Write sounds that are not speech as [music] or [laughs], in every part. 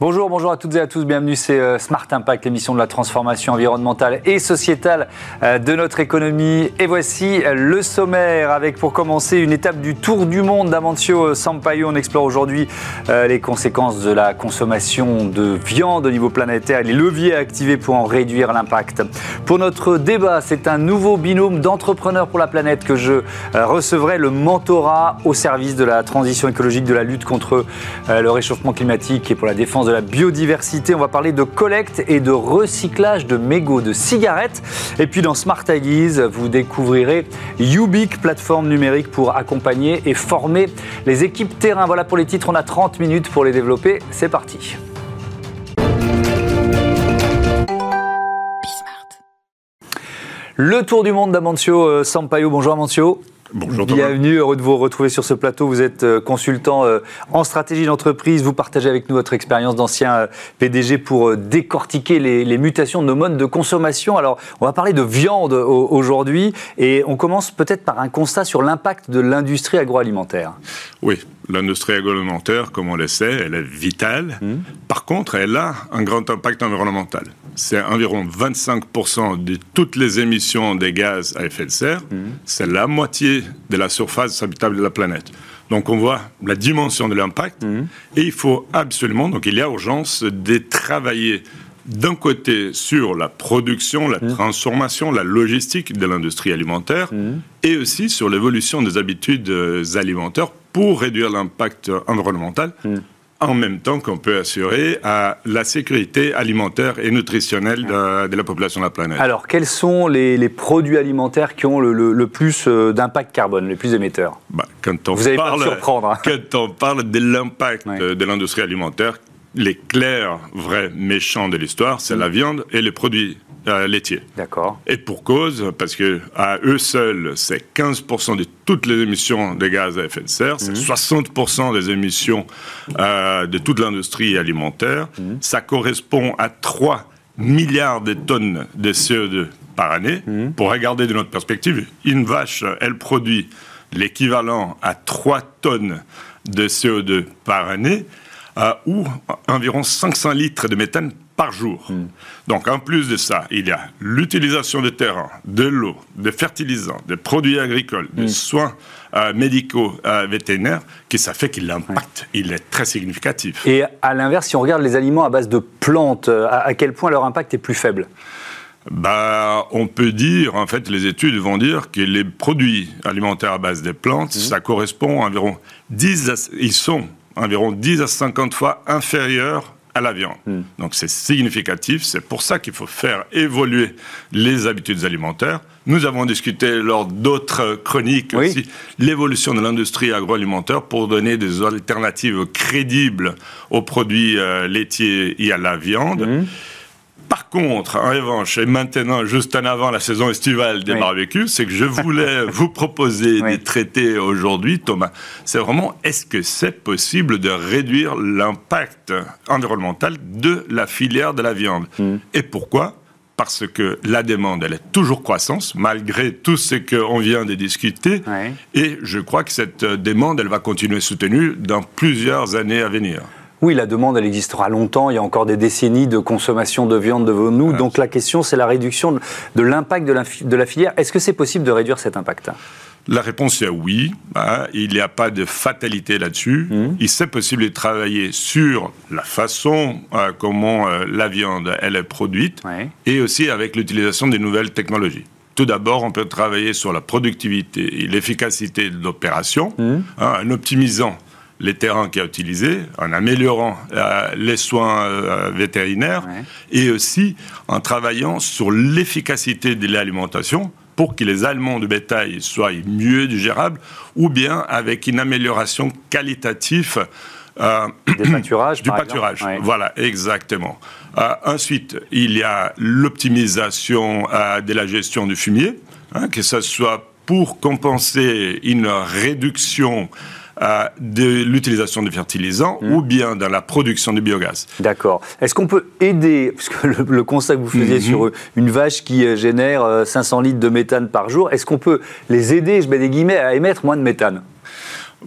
Bonjour, bonjour à toutes et à tous, bienvenue, c'est euh, Smart Impact, l'émission de la transformation environnementale et sociétale euh, de notre économie. Et voici euh, le sommaire avec pour commencer une étape du tour du monde d'Amancio Sampaio. On explore aujourd'hui les conséquences de la consommation de viande au niveau planétaire, les leviers à activer pour en réduire l'impact. Pour notre débat, c'est un nouveau binôme d'entrepreneurs pour la planète que je recevrai, le mentorat au service de la transition écologique, de la lutte contre le réchauffement climatique et pour la défense de la biodiversité. On va parler de collecte et de recyclage de mégots de cigarettes. Et puis dans Smart vous découvrirez Ubic, plateforme numérique pour accompagner et former les équipes terrain. Voilà pour les titres, on a 30 minutes pour les développer. C'est parti. Le tour du monde d'Amancio euh, Sampaio. Bonjour Amancio. Bonjour Bienvenue, heureux de vous retrouver sur ce plateau. Vous êtes euh, consultant euh, en stratégie d'entreprise. Vous partagez avec nous votre expérience d'ancien euh, PDG pour décortiquer les, mutations de nos modes de consommation. Alors, on va parler de viande aujourd'hui et on commence peut-être par un constat sur l'impact de l'industrie agroalimentaire. Oui, l'industrie agroalimentaire, comme on le sait, elle est vitale. Mmh. Par contre, elle a un grand impact environnemental c'est environ 25% de toutes les émissions des gaz à effet de serre. Mhm. C'est la moitié de la surface habitable de la planète. Donc on voit la dimension de l'impact mhm. et il faut absolument, donc il y a urgence de travailler d'un côté sur la production, la transformation, la logistique de l'industrie alimentaire et aussi sur l'évolution des habitudes euh, alimentaires pour réduire l'impact environnemental en même temps qu'on peut assurer à la sécurité alimentaire et nutritionnelle de, la population de la planète. Alors, quels sont les, produits alimentaires qui ont le, plus euh, d'impact carbone, les plus émetteurs? Bah, quand on Vous pas surprendre. Hein. [laughs] Quand on parle de l'impact de l'industrie alimentaire, les clairs vrais méchants de l'histoire, c'est mm. la viande et les produits euh, laitiers. D'accord. Et pour cause, parce que à eux seuls, c'est 15% de toutes les émissions de gaz à effet de serre, c'est 60% mhm. des émissions euh, de toute l'industrie alimentaire. Mhm. Ça correspond à 3 milliards de tonnes de CO2 par année. Mhm. Pour regarder de notre perspective, une vache, elle produit l'équivalent à 3 tonnes de CO2 par année, ou environ 500 litres de méthane par jour. Hmm. Donc en plus de ça, il y a l'utilisation des terrains, de l'eau, des fertilisants, des produits agricoles, des hmm. soins euh, médicaux euh, vétérinaires, qui ça fait qu'il l'impact, il est très significatif. Et à l'inverse, si on regarde les aliments à base de plantes, euh, à, quel point leur impact est plus faible? Bah, on peut dire, en fait, les études vont dire que les produits alimentaires à base des plantes, hmm. ça correspond à environ 10, ils sont environ 10 à 50 fois inférieurs à la viande. Hmm. Donc c'est significatif, c'est pour ça qu'il faut faire évoluer les habitudes alimentaires. Nous avons discuté lors d'autres chroniques aussi l'évolution de l'industrie agroalimentaire pour donner des alternatives crédibles aux produits euh, laitiers et à la viande. Hmm. Par contre, en revanche, et maintenant, juste en avant la saison estivale des barbecues, c'est que je voulais [laughs] vous proposer des traités aujourd'hui, Thomas. C'est vraiment, est-ce que c'est possible de réduire l'impact environnemental de la filière de la viande? Hmm. Et pourquoi? Parce que la demande, elle est toujours croissance, malgré tout ce qu'on vient de discuter. Et je crois que cette demande, elle va continuer soutenue dans plusieurs années à venir. Oui, la demande, elle existera longtemps. Il y a encore des décennies de consommation de viande devant nous. Donc la question, c'est la réduction de l'impact de la filière. Est-ce que c'est possible de réduire cet impact? La réponse est oui. Hein. il n'y a pas de fatalité là-dessus. Mmh. Il est possible de travailler sur la façon euh, comment euh, la viande elle est produite et aussi avec l'utilisation des nouvelles technologies. Tout d'abord, on peut travailler sur la productivité et l'efficacité de l'opération mmh. hein, en optimisant les terrains qu'il a utilisés, en améliorant euh, les soins euh, vétérinaires et aussi en travaillant sur l'efficacité de l'alimentation pour que les aliments de bétail soient mieux digérables ou bien avec une amélioration qualitative euh, du [clears throat] pâturage. Du pâturage, voilà, exactement. ensuite, il y a l'optimisation de la gestion du fumier, hein, que ce soit pour compenser une réduction de l'utilisation de fertilisants hmm. ou bien dans la production de biogaz. D'accord. Est-ce qu'on peut aider, parce que le, constat que vous faisiez hmm. sur une vache qui euh, génère 500 euh, litres de méthane par jour, est-ce qu'on peut les aider, je mets des guillemets, à émettre moins de méthane?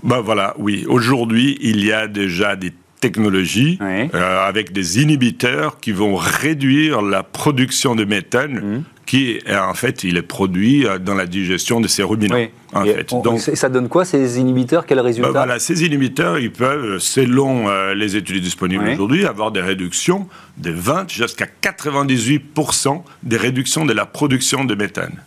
Ben voilà, oui. Aujourd'hui, il y a déjà des technologie euh, avec des inhibiteurs qui vont réduire la production de méthane mmh. Qui en fait il est produit euh, dans la digestion de ces ruminants. En fait. Donc, ça donne quoi ces inhibiteurs? Résultats? ben voilà, Ces inhibiteurs, ils peuvent, selon euh, les études disponibles aujourd'hui, avoir des réductions de 20 jusqu'à 98% des réductions de la production de méthane.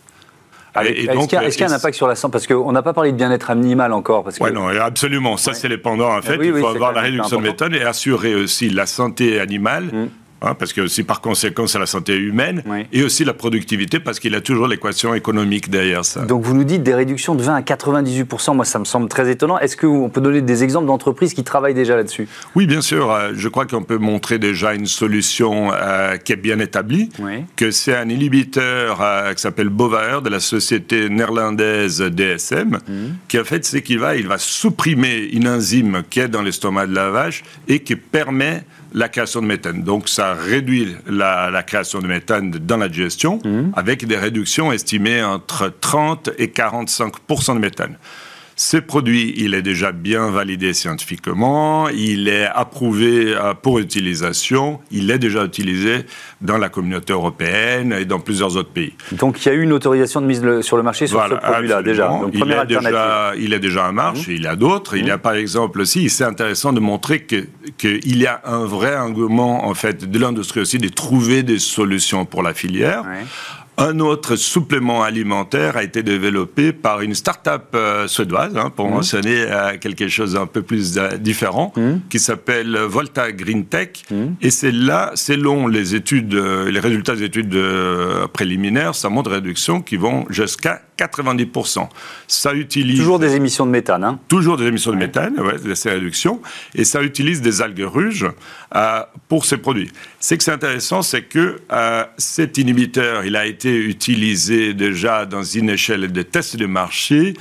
Est-ce qu'il y, a un impact sur la santé? Parce qu'on n'a pas parlé de bien-être animal encore. Parce Oui, non, absolument. Ça, c'est les pendants. En fait, il faut avoir la réduction de méthane et assurer aussi la santé animale. Mmh. Hein, parce que aussi par conséquent c'est la santé humaine, et aussi la productivité, parce qu'il a toujours l'équation économique derrière ça. Donc vous nous dites des réductions de 20 à 98%, moi ça me semble très étonnant. Est-ce qu'on peut donner des exemples d'entreprises qui travaillent déjà là-dessus? Oui, bien sûr. Euh, je crois qu'on peut montrer déjà une solution euh, qui est bien établie, que c'est un inhibiteur euh, qui s'appelle Bovaer de la société néerlandaise DSM, mmh. qui en fait c'est qu'il va, il va supprimer une enzyme qui est dans l'estomac de la vache et qui permet la création de méthane. Donc ça réduit la, création de méthane dans la digestion mmh. avec des réductions estimées entre 30 et 45% de méthane. Ce produit, il est déjà bien validé scientifiquement, il est approuvé euh, pour utilisation, il est déjà utilisé dans la communauté européenne et dans plusieurs autres pays. Donc il y a eu une autorisation de mise sur le marché sur ce produit-là déjà. Donc, il, est déjà il est déjà en marche, mmh. il y a d'autres. Il y a mmh. par exemple aussi, c'est intéressant de montrer qu'il que y a un vrai engouement en fait de l'industrie aussi de trouver des solutions pour la filière. Un autre supplément alimentaire a été développé par une start-up euh, suédoise, hein, pour mmh. mentionner euh, quelque chose d'un peu plus euh, différent, mmh. qui s'appelle Volta Green Tech. Mmh. Et c'est là, selon les études, les résultats des études préliminaires, ça montre des réductions qui vont jusqu'à 90%. Ça utilise... Toujours des émissions de méthane. Hein toujours des émissions de méthane, ouais, ces réductions. Et ça utilise des algues rouges euh, pour ces produits. Ce qui est intéressant, c'est que euh, cet inhibiteur, il a été utilisé déjà dans une échelle de tests de marché,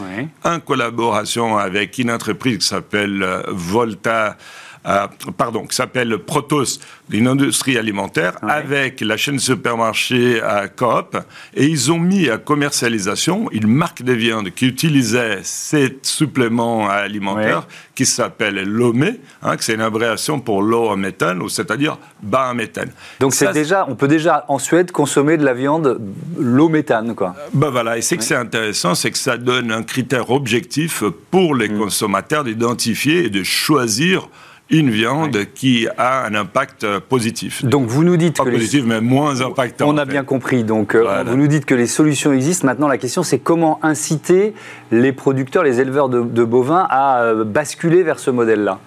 en collaboration avec une entreprise qui s'appelle euh, Volta euh, pardon, qui s'appelle Protos, d'une industrie alimentaire, avec la chaîne supermarché à Coop, et ils ont mis à commercialisation une marque de viande qui utilisait ces suppléments alimentaires qui s'appelle Lomé, hein, c'est une abréviation pour low en méthane, c'est-à-dire bas en méthane. Donc c'est déjà, on peut déjà en Suède consommer de la viande low méthane, quoi. Ben voilà, et c'est que c'est intéressant, c'est que ça donne un critère objectif pour les mm. consommateurs d'identifier et de choisir une viande qui a un impact positif. Donc vous nous dites Pas que positif, mais moins impactant. On a bien compris. Donc euh, vous nous dites que les solutions existent. Maintenant, la question c'est comment inciter les producteurs, les éleveurs de, bovins à euh, basculer vers ce modèle-là?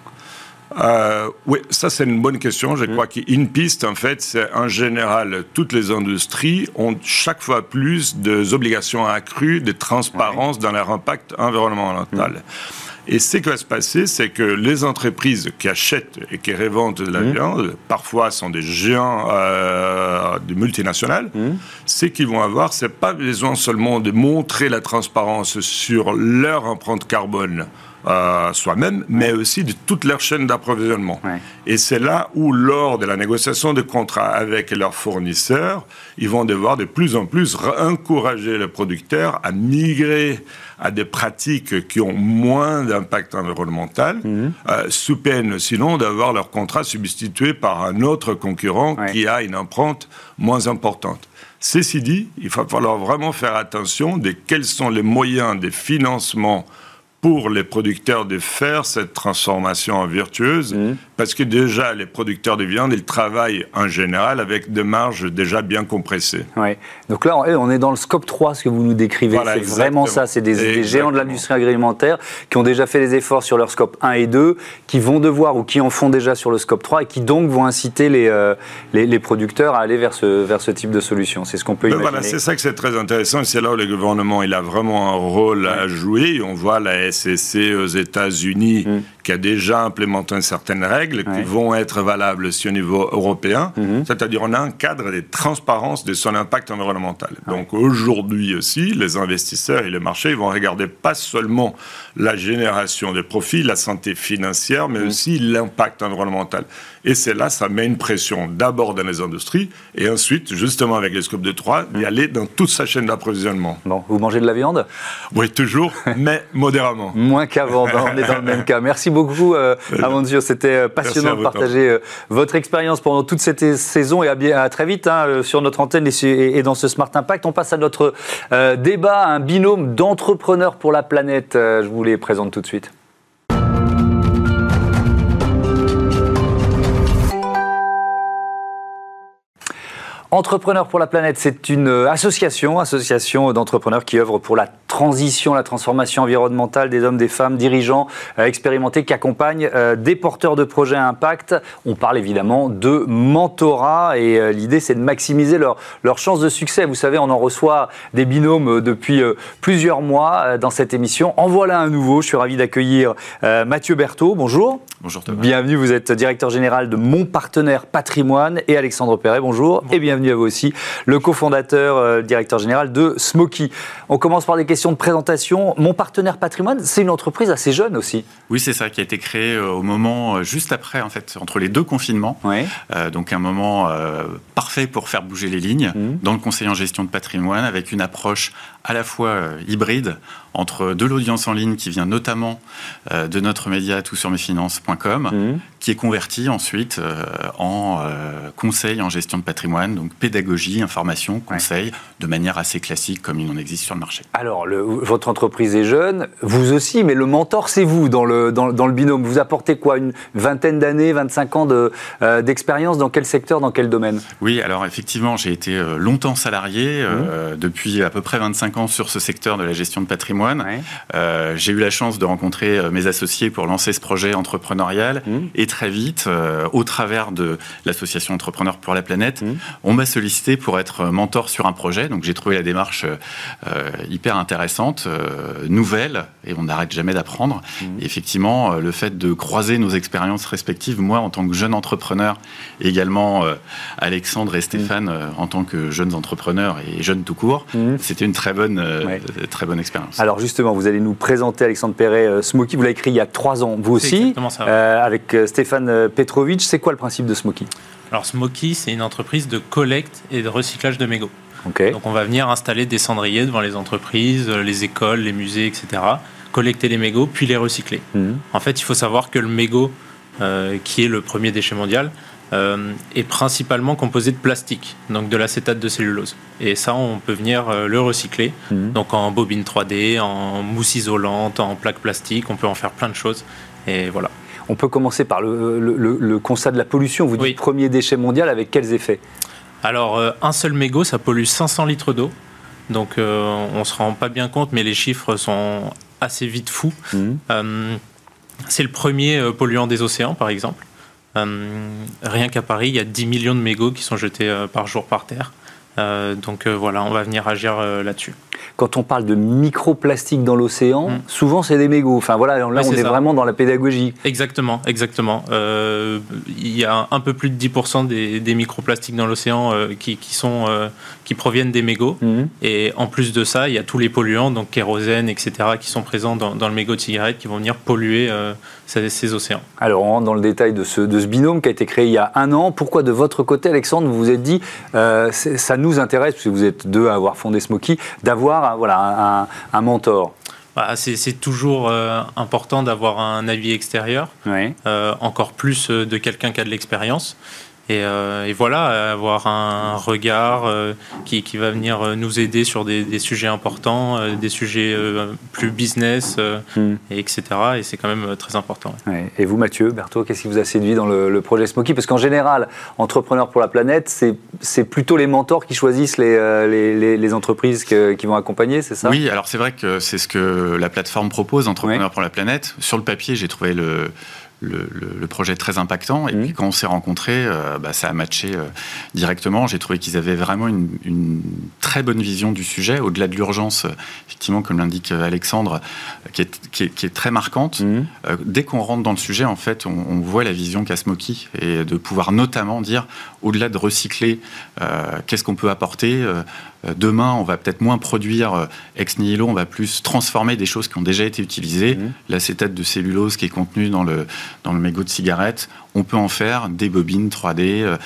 Euh, oui, ça c'est une bonne question. Je mmh. crois qu'une piste, en fait, c'est en général, toutes les industries ont chaque fois plus d'obligations accrues de transparence dans leur impact environnemental. Mmh. Et ce qui va se passer, c'est que les entreprises qui achètent et qui revendent de la mmh. viande, parfois sont des géants euh, de multinationales, mmh. ce qu'ils vont avoir, c'est pas besoin seulement de montrer la transparence sur leur empreinte carbone euh, soi-même, mais aussi de toute leur chaîne d'approvisionnement. Et c'est là où, lors de la négociation de contrats avec leurs fournisseurs, ils vont devoir de plus en plus encourager les producteurs à migrer à des pratiques qui ont moins d'impact environnemental, mhm. euh, sous peine sinon d'avoir leur contrat substitué par un autre concurrent qui a une empreinte moins importante. Ceci dit, il va falloir vraiment faire attention de quels sont les moyens de financement pour les producteurs de faire cette transformation vertueuse, mmh. Parce que déjà, les producteurs de viande, ils travaillent en général avec des marges déjà bien compressées. Ouais. Donc là, on est dans le scope 3, ce que vous nous décrivez. c'est vraiment ça, c'est des, géants de l'industrie agroalimentaire qui ont déjà fait les efforts sur leur scope 1 et 2, qui vont devoir ou qui en font déjà sur le scope 3 et qui donc vont inciter les, euh, les, producteurs à aller vers ce, vers ce type de solution. C'est ce qu'on peut ben imaginer. Voilà, c'est ça que c'est très intéressant, c'est là où le gouvernement il a vraiment un rôle à jouer. On voit la SEC aux États-Unis mm. Qui a déjà implémenté certaines règles qui vont être valables aussi au niveau européen. Mm-hmm. C'est-à-dire on a un cadre de transparence de son impact environnemental. Donc aujourd'hui aussi, les investisseurs et les marchés vont regarder pas seulement la génération de profits, la santé financière, mais mm. aussi l'impact environnemental. Et c'est là, ça met une pression d'abord dans les industries et ensuite, justement avec les scopes de 3, d'y aller dans toute sa chaîne d'approvisionnement. Bon, vous mangez de la viande? Oui, toujours, [laughs] mais modérément. Moins qu'avant, on est dans le même cas. Merci beaucoup. Beaucoup, euh, Amandur. C'était passionnant de partager votre expérience pendant toute cette saison et à, bien, à très vite hein, sur notre antenne et, dans ce Smart Impact. On passe à notre débat, un binôme d'entrepreneurs pour la planète. je vous les présente tout de suite. Entrepreneurs pour la planète, c'est une association, association d'entrepreneurs qui œuvrent pour la transition, la transformation environnementale des hommes, des femmes, dirigeants euh, expérimentés qui accompagnent euh, des porteurs de projets à impact. On parle évidemment de mentorat et euh, l'idée c'est de maximiser leurs leur chances de succès. Vous savez, on en reçoit des binômes depuis plusieurs mois dans cette émission. En voilà un nouveau. Je suis ravi d'accueillir Mathieu Berthaud. Bonjour. Bonjour Thomas. Bienvenue, vous êtes directeur général de Mon Partenaire Patrimoine et Alexandre Perret. Bonjour. Et bienvenue bienvenue à vous aussi, le cofondateur, euh, directeur général de Smoky. On commence par des questions de présentation. Mon partenaire patrimoine, c'est une entreprise assez jeune aussi. Oui, c'est ça, qui a été créé euh, au moment euh, juste après, en fait, entre les deux confinements. donc un moment parfait pour faire bouger les lignes mmh. dans le conseil en gestion de patrimoine avec une approche à la fois hybride entre de l'audience en ligne qui vient notamment euh, de notre média toutsurmesfinances.com, mmh. qui est converti ensuite euh, en euh, conseil en gestion de patrimoine, donc pédagogie, information, conseil, de manière assez classique comme il en existe sur le marché. Alors, le, votre entreprise est jeune, vous aussi, mais le mentor, c'est vous dans le, dans, le binôme. Vous apportez quoi Une vingtaine d'années, 25 ans d'expérience Dans quel secteur, dans quel domaine? Oui, alors effectivement, j'ai été longtemps salarié, mmh. depuis à peu près 25 ans sur ce secteur de la gestion de patrimoine euh, j'ai eu la chance de rencontrer euh, mes associés pour lancer ce projet entrepreneurial. Mmh. Et très vite, euh, au travers de l'association Entrepreneurs pour la planète, mmh. on m'a sollicité pour être mentor sur un projet. Donc j'ai trouvé la démarche hyper intéressante, nouvelle, et on n'arrête jamais d'apprendre. Mmh. Effectivement, le fait de croiser nos expériences respectives, moi en tant que jeune entrepreneur, et également Alexandre et Stéphane en tant que jeunes entrepreneurs et jeunes tout court, c'était une très bonne, très bonne expérience. Alors justement, vous allez nous présenter Alexandre Perret euh, Smoky. Vous l'avez écrit il y a trois ans, vous aussi, euh, avec euh, Stéphane Petrovic. C'est quoi le principe de Smoky Alors Smoky, c'est une entreprise de collecte et de recyclage de mégots. Donc on va venir installer des cendriers devant les entreprises, les écoles, les musées, etc. Collecter les mégots, puis les recycler. Mhm. En fait, il faut savoir que le mégot, qui est le premier déchet mondial, euh, est principalement composé de plastique, donc de l'acétate de cellulose. Et ça, on peut venir euh, le recycler, mhm. donc en bobine 3D, en mousse isolante, en plaque plastique, on peut en faire plein de choses. Et voilà. On peut commencer par le, constat de la pollution. Vous dites premier déchet mondial, avec quels effets? Alors, euh, un seul mégot, ça pollue 500 litres d'eau. Donc, on ne se rend pas bien compte, mais les chiffres sont assez vite fous. Mhm. C'est le premier polluant des océans, par exemple. Euh, rien qu'à Paris, il y a 10 millions de mégots qui sont jetés euh, par jour par terre. Euh, donc voilà, on va venir agir là-dessus quand on parle de microplastique dans l'océan, mm. souvent c'est des mégots. Enfin voilà, là on est, vraiment dans la pédagogie. Exactement, exactement. Euh, il y a un peu plus de 10% des, microplastiques dans l'océan euh, qui, sont, euh, qui proviennent des mégots. Mm. Et en plus de ça, il y a tous les polluants, donc kérosène, etc., qui sont présents dans, le mégot de cigarette, qui vont venir polluer ces, océans. Alors on rentre dans le détail de ce, de ce binôme qui a été créé il y a un an. Pourquoi de votre côté, Alexandre, vous vous êtes dit, ça nous intéresse, puisque vous êtes deux à avoir fondé Smoky, d'avoir voilà, un, mentor bah, c'est toujours euh, important d'avoir un avis extérieur, euh, encore plus euh, de quelqu'un qui a de l'expérience. Euh, et, voilà, avoir un regard euh, qui, qui, va venir euh, nous aider sur des, sujets importants, des sujets plus business, hmm. et etc. Et c'est quand même très important. Et vous, Mathieu, Berthaud, qu'est-ce qui vous a séduit dans le, projet Smoky Parce qu'en général, Entrepreneurs pour la planète, c'est plutôt les mentors qui choisissent les, les, les entreprises qui vont accompagner, c'est ça? Oui, alors c'est vrai que c'est ce que la plateforme propose, Entrepreneurs pour la planète. Sur le papier, j'ai trouvé le le, projet très impactant. Et mmh. puis quand on s'est rencontrés, euh, bah, ça a matché euh, directement. J'ai trouvé qu'ils avaient vraiment une, très bonne vision du sujet, au-delà de l'urgence, effectivement, comme l'indique euh, Alexandre, qui est, qui est, très marquante. Mmh. dès qu'on rentre dans le sujet, en fait, on, voit la vision qu'a Smoky et de pouvoir notamment dire, au-delà de recycler, qu'est-ce qu'on peut apporter demain, on va peut-être moins produire euh, ex nihilo, on va plus transformer des choses qui ont déjà été utilisées. Mmh. L'acétate de cellulose qui est contenu dans le, dans le mégot de cigarette, on peut en faire des bobines 3D,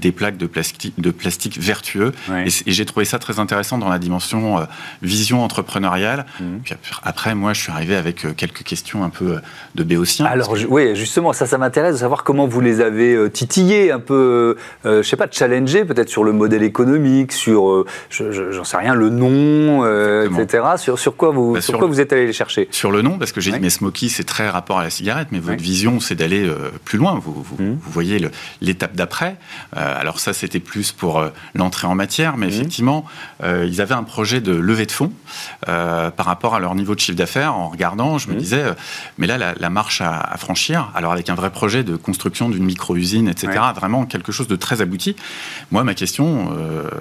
des plaques de plastique, de plastique vertueux. Et, j'ai trouvé ça très intéressant dans la dimension vision entrepreneuriale. Mmh. Puis après, moi, je suis arrivé avec quelques questions un peu de béotien. Alors, oui, justement, ça, ça m'intéresse de savoir comment vous les avez titillés, un peu, je sais pas, challengés peut-être sur le modèle économique, sur, j'en sais rien, le nom, etc. Sur, sur quoi vous, bah, sur, quoi vous êtes allé les chercher? Sur le nom, parce que j'ai dit, mais Smoky, c'est très rapport à la cigarette, mais votre vision, c'est d'aller euh, plus loin. Vous, vous, mmh. voyez l'étape d'après. Euh, alors ça, c'était plus pour euh, l'entrée en matière, mais mmh. effectivement, ils avaient un projet de levée de fonds par rapport à leur niveau de chiffre d'affaires. En regardant, je me mmh. disais, mais là, la, marche à, franchir, alors avec un vrai projet de construction d'une micro-usine, etc., vraiment quelque chose de très abouti. Moi, ma question,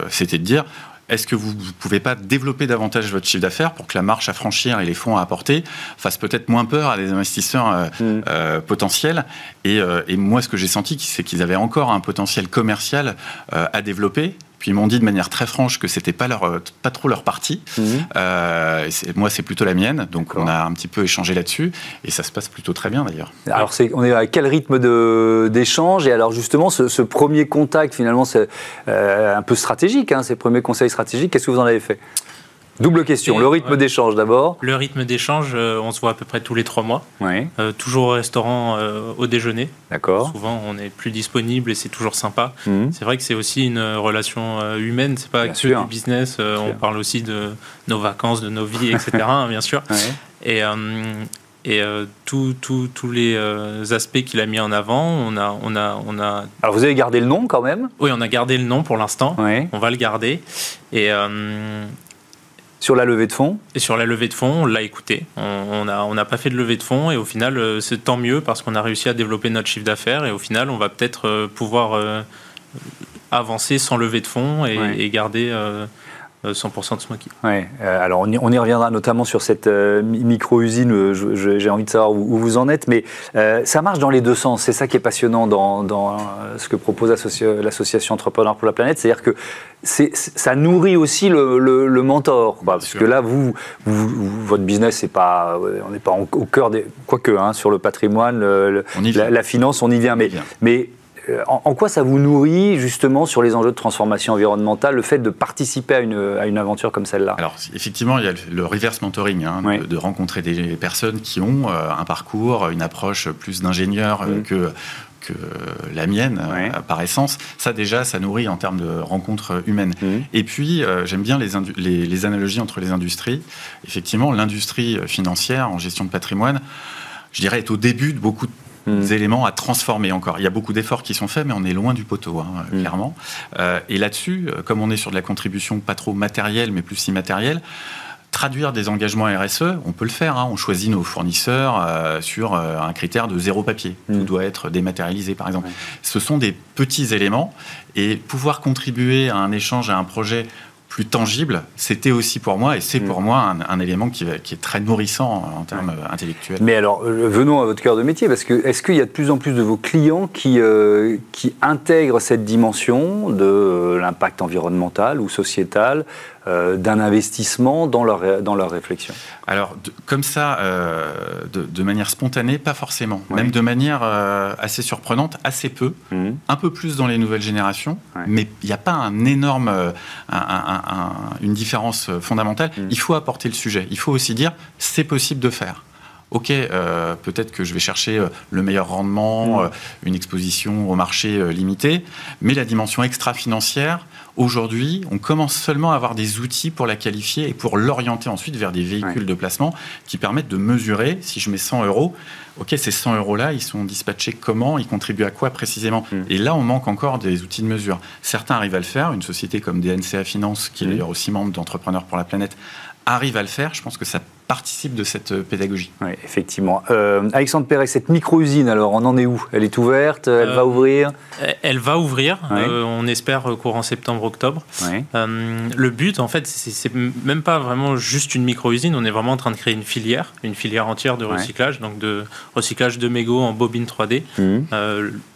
c'était de dire, est-ce que vous ne pouvez pas développer davantage votre chiffre d'affaires pour que la marche à franchir et les fonds à apporter fassent peut-être moins peur à des investisseurs euh, mm. euh, potentiels euh, et, moi, ce que j'ai senti, c'est qu'ils avaient encore un potentiel commercial à développer puis ils m'ont dit de manière très franche que c'était pas leur, pas trop leur partie. Mhm. Euh, moi, c'est plutôt la mienne. Donc, on a un petit peu échangé là-dessus, et ça se passe plutôt très bien d'ailleurs. Alors, c'est, on est à quel rythme d'échange? Et alors, justement, ce, premier contact, finalement, c'est euh, un peu stratégique. Hein, ces premiers conseils stratégiques. Qu'est-ce que vous en avez fait? Double question, le rythme d'échange d'abord. Le rythme d'échange, euh, on se voit à peu près tous les trois mois. Euh, toujours au restaurant euh, au déjeuner. D'accord. Souvent, on est plus disponible et c'est toujours sympa. Mhm. C'est vrai que c'est aussi une relation humaine, c'est pas que du business. on parle aussi de nos vacances, de nos vies, etc. [laughs] Bien sûr. Et, et tous les aspects qu'il a mis en avant, on a, on, a, on a. Alors vous avez gardé le nom quand même? Oui, on a gardé le nom pour l'instant. On va le garder. Et sur la levée de fonds Et sur la levée de fonds, on l'a écouté. On n'a on pas fait de levée de fonds et au final, euh, c'est tant mieux parce qu'on a réussi à développer notre chiffre d'affaires et au final, on va peut-être euh, pouvoir euh, avancer sans levée de fonds et, garder 100% de Smoky. Ouais. Euh, alors on y, on y, reviendra notamment sur cette euh, micro-usine, euh, j'ai envie de savoir où, vous en êtes, mais ça marche dans les deux sens. C'est ça qui est passionnant dans, dans ce que propose l'association Entrepreneurs pour la planète, c'est-à-dire que ça nourrit aussi le, le, mentor. parce que là, vous, votre business, c'est pas, on n'est pas au cœur des... Quoique, hein, sur le patrimoine, la, finance, on y vient. Mais, mais euh, en, quoi ça vous nourrit justement sur les enjeux de transformation environnementale, le fait de participer à une, aventure comme celle-là? Alors effectivement, il y a le reverse mentoring, hein, de, rencontrer des personnes qui ont euh, un parcours, une approche plus d'ingénieur euh, mm. que que la mienne, par essence. Ça, déjà, ça nourrit en termes de rencontres humaines. Mm. Et puis, j'aime bien les, les, analogies entre les industries. Effectivement, l'industrie financière en gestion de patrimoine, je dirais, est au début de beaucoup de Hmm. éléments à transformer encore. Il y a beaucoup d'efforts qui sont faits, mais on est loin du poteau, hein, hmm. clairement. Euh, et là-dessus, euh, comme on est sur de la contribution pas trop matérielle, mais plus immatérielle, traduire des engagements RSE, on peut le faire. Hein. On choisit nos fournisseurs euh, sur un critère de zéro papier. Tout hmm. doit être dématérialisé, par exemple. Ce sont des petits éléments et pouvoir contribuer à un échange, à un projet plus tangible, c'était aussi pour moi, et c'est pour mm. moi un, élément qui, qui, est très nourrissant en termes intellectuels. Mais alors, euh, venons à votre cœur de métier, parce que est-ce qu'il y a de plus en plus de vos clients qui, euh, qui intègrent cette dimension de euh, l'impact environnemental ou sociétal euh, d'un investissement dans leur, dans leur réflexion Alors, comme ça, euh, de, manière spontanée, pas forcément. Même de manière euh, assez surprenante, assez peu. Mhm. Un peu plus dans les nouvelles générations, mais il n'y a pas un énorme, une différence fondamentale. Mhm. Il faut apporter le sujet. Il faut aussi dire, c'est possible de faire ok, peut-être que je vais chercher le meilleur rendement, mhm. une exposition au marché limitée, mais la dimension extra-financière, Aujourd'hui, on commence seulement à avoir des outils pour la qualifier et pour l'orienter ensuite vers des véhicules de placement qui permettent de mesurer si je mets 100 euros, ok, ces 100 euros-là, ils sont dispatchés comment, ils contribuent à quoi précisément. Mm. Et là, on manque encore des outils de mesure. Certains arrivent à le faire. Une société comme DNCA Finance, qui est mm. d'ailleurs aussi membre d'Entrepreneurs pour la planète, arrive à le faire. Je pense que ça participe de cette euh, pédagogie. Oui, effectivement. Euh, Alexandre Perret, cette micro-usine, alors, on en est où? Elle est ouverte Elle va euh, ouvrir? Elle va ouvrir, on espère courant septembre-octobre. le but, en fait, c'est même pas vraiment juste une micro-usine, on est vraiment en train de créer une filière, une filière entière de recyclage, donc de recyclage de mégots en bobine 3D. Mmh.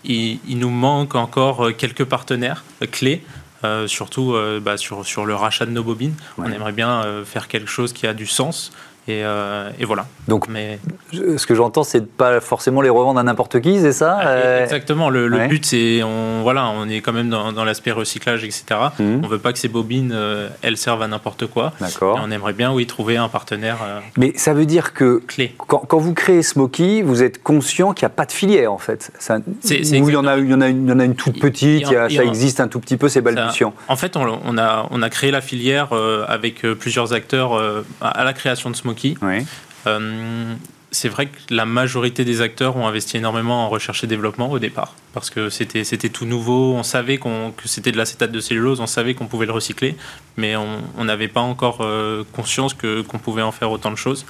il, il, nous manque encore quelques partenaires clés euh, surtout euh, bah, sur, sur, le rachat de nos bobines. On aimerait bien euh, faire quelque chose qui a du sens, Euh, et, voilà. Donc, Mais... ce que j'entends, c'est de pas forcément les revendre à n'importe qui, c'est ça ah, euh, Exactement. Le, but, c'est on voilà, on est quand même dans, l'aspect recyclage, etc. Mhm. On veut pas que ces bobines, euh, elles servent à n'importe quoi. D'accord. On aimerait bien, oui, trouver un partenaire. Mais ça veut dire que clé. Quand, vous créez Smoky, vous êtes conscient qu'il n'y a pas de filière, en fait. Ça, il y en a, il y en a, une, y en a une toute petite. ça existe un tout petit peu, c'est balbutiant. En fait, on, on, a on a créé la filière avec plusieurs acteurs à la création de Smoky. Oui. Euh, c'est vrai que la majorité des acteurs ont investi énormément en recherche et développement au départ, parce que c'était, c'était tout nouveau, on savait qu'on, que c'était de l'acétate de cellulose, on savait qu'on pouvait le recycler, mais on n'avait pas encore euh, conscience que, qu'on pouvait en faire autant de choses.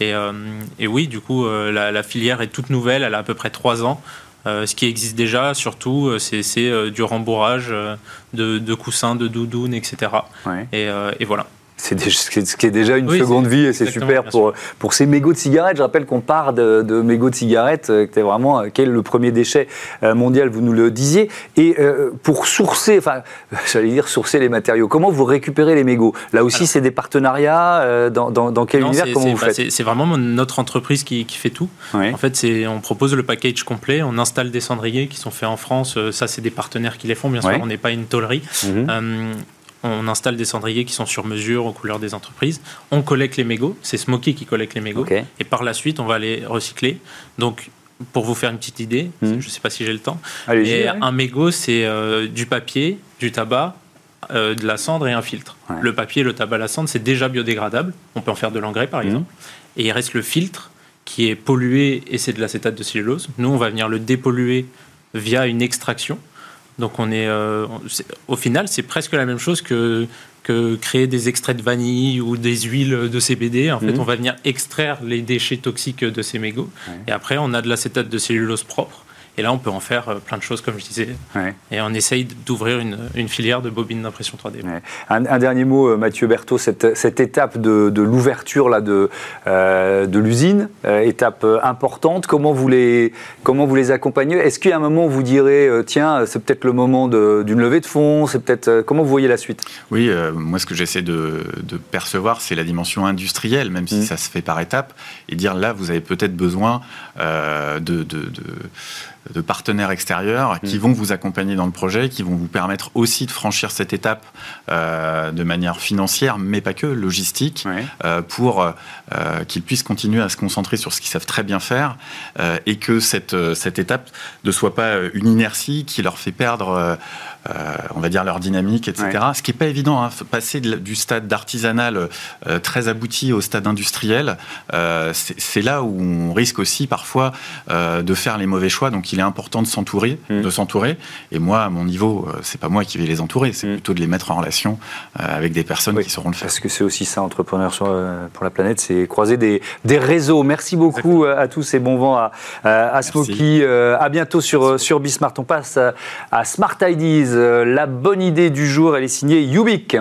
Et, euh, et oui, du coup, la, filière est toute nouvelle, elle a à peu près trois ans. ce qui existe déjà, surtout, c'est, c'est du rembourrage de, de, coussins, de doudounes, etc. Et, et voilà. C'est ce qui est déjà une seconde vie et c'est super pour, pour ces mégots de cigarettes. Je rappelle qu'on part de, de, mégots de cigarettes, euh, qui est vraiment euh, quel est le premier déchet euh, mondial, vous nous le disiez. Et pour sourcer, enfin, [laughs] j'allais dire sourcer les matériaux, comment vous récupérez les mégots? Là aussi, c'est des partenariats dans, dans, quel univers Comment vous faites? C'est vraiment notre entreprise qui, qui fait tout. En fait, on propose le package complet, on installe des cendriers qui sont faits en France. Ça, c'est des partenaires qui les font, bien sûr. On n'est pas une tôlerie. Mhm on installe des cendriers qui sont sur mesure aux couleurs des entreprises. On collecte les mégots, c'est Smoky qui collecte les mégots, et par la suite, on va les recycler. Donc, pour vous faire une petite idée, hmm. je ne sais pas si j'ai le temps, un mégot, c'est euh, du papier, du tabac, euh, de la cendre et un filtre. Le papier, le tabac, la cendre, c'est déjà biodégradable. On peut en faire de l'engrais, par hmm. exemple. Et il reste le filtre qui est pollué et c'est de l'acétate de cellulose. Nous, on va venir le dépolluer via une extraction. Donc on est, euh, au final, c'est presque la même chose que, que créer des extraits de vanille ou des huiles de CBD. En fait, mhm. on va venir extraire les déchets toxiques de ces mégots. Et après, on a de l'acétate de cellulose propre et là, on peut en faire euh, plein de choses, comme je disais. Et on essaye d'ouvrir une, une, filière de bobines d'impression 3D. Un, dernier mot, euh, Mathieu Berthaud, cette, cette étape de, de l'ouverture de, euh, de l'usine, étape importante, comment vous les, comment vous les accompagnez? Est-ce qu'il y a un moment où vous direz, tiens, c'est peut-être le moment d'une levée de fonds c'est peut-être Comment vous voyez la suite? Oui, moi, ce que j'essaie de, de, percevoir, c'est la dimension industrielle, même si mmh. ça se fait par étapes, et dire là, vous avez peut-être besoin de, de de partenaires extérieurs qui mm. vont vous accompagner dans le projet, qui vont vous permettre aussi de franchir cette étape euh, de manière financière, mais pas que, logistique, euh, pour euh, qu'ils puissent continuer à se concentrer sur ce qu'ils savent très bien faire et que cette, cette étape ne soit pas une inertie qui leur fait perdre on va dire leur dynamique, etc. Ce qui n'est pas évident, hein, passer du stade d'artisanal euh, très abouti au stade industriel, euh, c'est là où on risque aussi parfois de faire les mauvais choix. Donc il est important de s'entourer, mmh. de s'entourer. Et moi, à mon niveau, c'est pas moi qui vais les entourer, c'est mmh. plutôt de les mettre en relation avec des personnes qui sauront le faire. Parce que c'est aussi ça, entrepreneur pour la planète, c'est croiser des, réseaux. Merci beaucoup à tous et bon vent à, à Smoky. à bientôt sur, sur Bismart. On passe à Smart Ideas. Euh, la bonne idée du jour, elle est signée Yubik.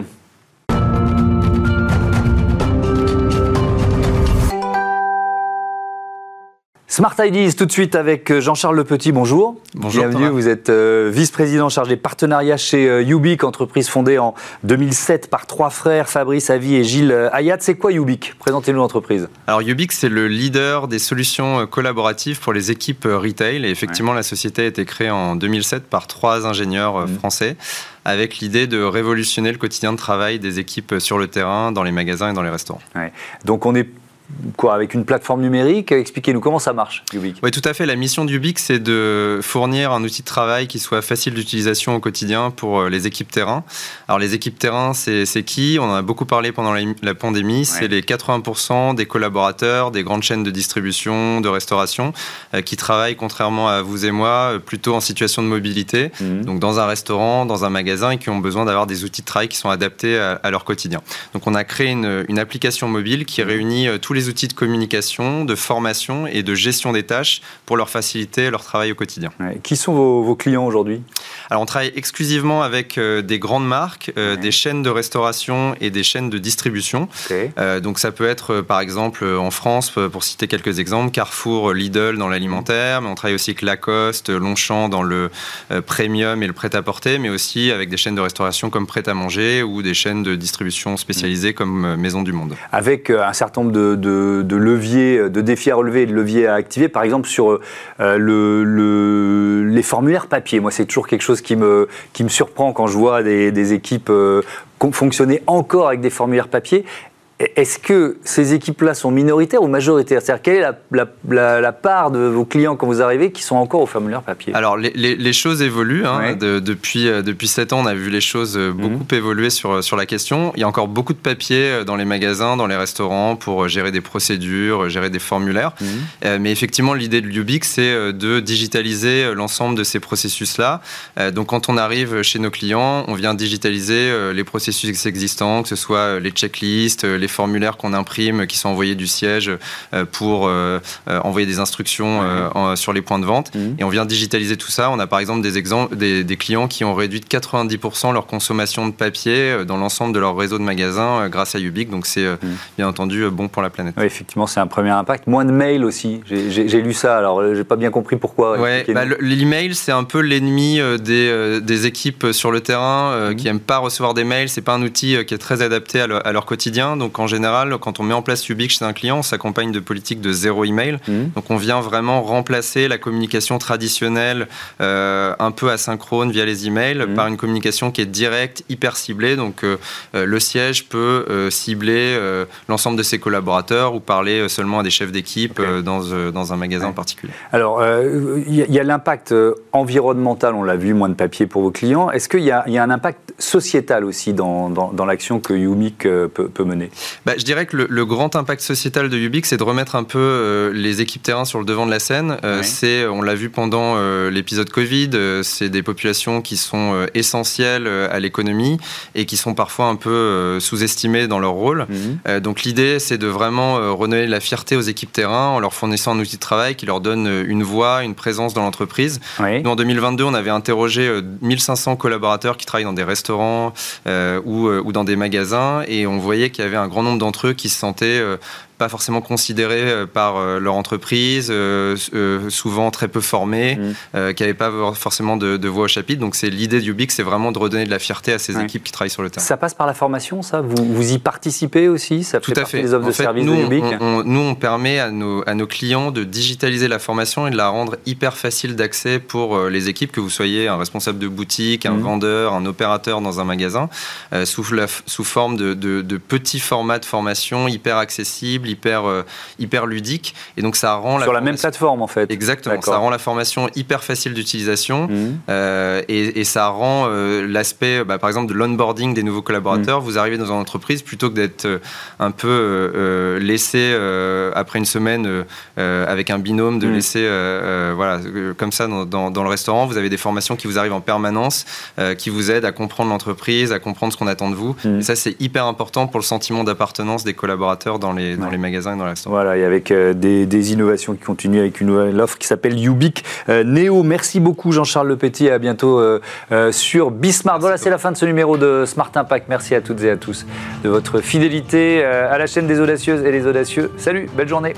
Smart Ideas tout de suite avec euh, Jean-Charles Le Petit, bonjour. Bonjour. Bienvenue, vous êtes euh, vice-président chargé partenariat chez Ubic, entreprise fondée en 2007 par trois frères, Fabrice Avi et Gilles Hayat. C'est quoi Ubic Présentez-nous l'entreprise. Alors Ubic, c'est le leader des solutions collaboratives pour les équipes retail. Et effectivement, la société a été créée en 2007 par trois ingénieurs mmh. français avec l'idée de révolutionner le quotidien de travail des équipes sur le terrain, dans les magasins et dans les restaurants. Donc on est quoi, avec une plateforme numérique Expliquez-nous comment ça marche, Ubic. Oui, tout à fait. La mission d'Ubic, c'est de fournir un outil de travail qui soit facile d'utilisation au quotidien pour euh, les équipes terrain. Alors, les équipes terrain, c'est qui? On en a beaucoup parlé pendant la, pandémie. C'est les 80% des collaborateurs des grandes chaînes de distribution, de restauration, euh, qui travaillent, contrairement à vous et moi, euh, plutôt en situation de mobilité, mhm. donc dans un restaurant, dans un magasin, et qui ont besoin d'avoir des outils de travail qui sont adaptés à, leur quotidien. Donc, on a créé une, une application mobile qui réunit tous les outils de communication, de formation et de gestion des tâches pour leur faciliter leur travail au quotidien. Qui sont vos, clients aujourd'hui? Alors on travaille exclusivement avec euh, des grandes marques, euh, des chaînes de restauration et des chaînes de distribution. Euh, donc ça peut être par exemple en France, pour citer quelques exemples, Carrefour, Lidl dans l'alimentaire, mais on travaille aussi avec Lacoste, Longchamp dans le premium et le prêt-à-porter, mais aussi avec des chaînes de restauration comme Prêt à manger ou des chaînes de distribution spécialisées comme Maison du Monde. Avec un certain nombre de de, leviers, de défis à relever et de leviers à activer, par exemple sur le, les formulaires papier. Moi, c'est toujours quelque chose qui me, surprend quand je vois des, des équipes fonctionner encore avec des formulaires papier. Est-ce que ces équipes-là sont minoritaires ou majoritaires? C'est-à-dire, quelle est la, part de vos clients quand vous arrivez qui sont encore au formulaire papier? Alors, les, choses évoluent. Hein. depuis, euh, depuis 7 ans, on a vu les choses euh, mhm. beaucoup évoluer sur, euh, sur la question. Il y a encore beaucoup de papier dans les magasins, dans les restaurants pour gérer des procédures, gérer des formulaires. Mhm. mais effectivement, l'idée de Lubic, c'est de digitaliser l'ensemble de ces processus-là. donc, quand on arrive chez nos clients, on vient digitaliser les processus existants, que ce soit les checklists, les les formulaires qu'on imprime, qui sont envoyés du siège euh, pour euh, euh, envoyer des instructions sur les points de vente. Mhm. Et on vient digitaliser tout ça. On a par exemple des, exemples, des, clients qui ont réduit de 90% leur consommation de papier dans l'ensemble de leur réseau de magasins grâce à Ubic. Donc c'est mhm. bien entendu bon pour la planète. Oui, effectivement, c'est un premier impact. Moins de mails aussi. J'ai lu ça. Alors, j'ai pas bien compris pourquoi. Ouais, bah, l'email, c'est un peu l'ennemi des, des, équipes sur le terrain mhm. qui aiment pas recevoir des mails. C'est pas un outil qui est très adapté à, à leur quotidien. Donc en général, quand on met en place Ubique chez un client, on s'accompagne de politiques de zéro email. Mhm. Donc on vient vraiment remplacer la communication traditionnelle, euh, un peu asynchrone via les emails, mhm. par une communication qui est directe, hyper ciblée. Donc euh, euh, le siège peut cibler l'ensemble de ses collaborateurs ou parler seulement à des chefs d'équipe dans, dans, un magasin en particulier. Alors il y a, l'impact environnemental, on l'a vu, moins de papier pour vos clients. Est-ce qu'il y, y, a un impact sociétal aussi dans, dans, dans l'action que Ubique peut, peut mener? Bah, Je dirais que le, grand impact sociétal de Ubique, c'est de remettre un peu euh, les équipes terrain sur le devant de la scène. Euh, c'est, on l'a vu pendant euh, l'épisode Covid, c'est des populations qui sont essentielles à l'économie et qui sont parfois un peu sous-estimées dans leur rôle. Mhm. donc l'idée, c'est de vraiment renouer la fierté aux équipes terrain en leur fournissant un outil de travail qui leur donne une voix, une présence dans l'entreprise. Nous, en 2022, on avait interrogé 1500 collaborateurs qui travaillent dans des restaurants ou, ou dans des magasins et on voyait qu'il y avait un grand nombre d'entre eux qui se sentaient euh, pas forcément considérés euh, par euh, leur entreprise, souvent très peu formés, mmh. qui n'avaient pas forcément de, voix au chapitre. Donc c'est l'idée du BIC, c'est vraiment de redonner de la fierté à ces équipes qui travaillent sur le terrain. Ça passe par la formation, ça? Vous, vous y participez aussi? Ça Tout à fait. des offres de services nous, de on, nous, on permet à nos, à nos clients de digitaliser la formation et de la rendre hyper facile d'accès pour les équipes, que vous soyez un responsable de boutique, un mmh. vendeur, un opérateur dans un magasin, sous, la, sous forme de, de, de petits formats de formation hyper accessible, hyper, euh, hyper ludique. Et donc ça rend sur la, même plateforme en fait. Exactement. Ça rend la formation hyper facile d'utilisation mhm. euh, et, ça rend euh, l'aspect, bah, par exemple, de l'onboarding des nouveaux collaborateurs. Mhm. Vous arrivez dans une entreprise plutôt que d'être un peu laissé après une semaine avec un binôme, de mhm. laisser voilà comme ça dans, dans, le restaurant. Vous avez des formations qui vous arrivent en permanence, qui vous aident à comprendre l'entreprise, à comprendre ce qu'on attend de vous. Et ça c'est hyper important pour le sentiment d'appartenance des collaborateurs dans les, dans les magasins et dans les restaurants. Voilà, et avec euh, des, innovations qui continuent avec une nouvelle offre qui s'appelle Ubic euh, Neo. Merci beaucoup Jean-Charles Le Petit, à bientôt euh, sur Bismart. Voilà, c'est la fin de ce numéro de Smart Impact. Merci à toutes et à tous de votre fidélité à la chaîne des audacieuses et des audacieux. Salut, belle journée.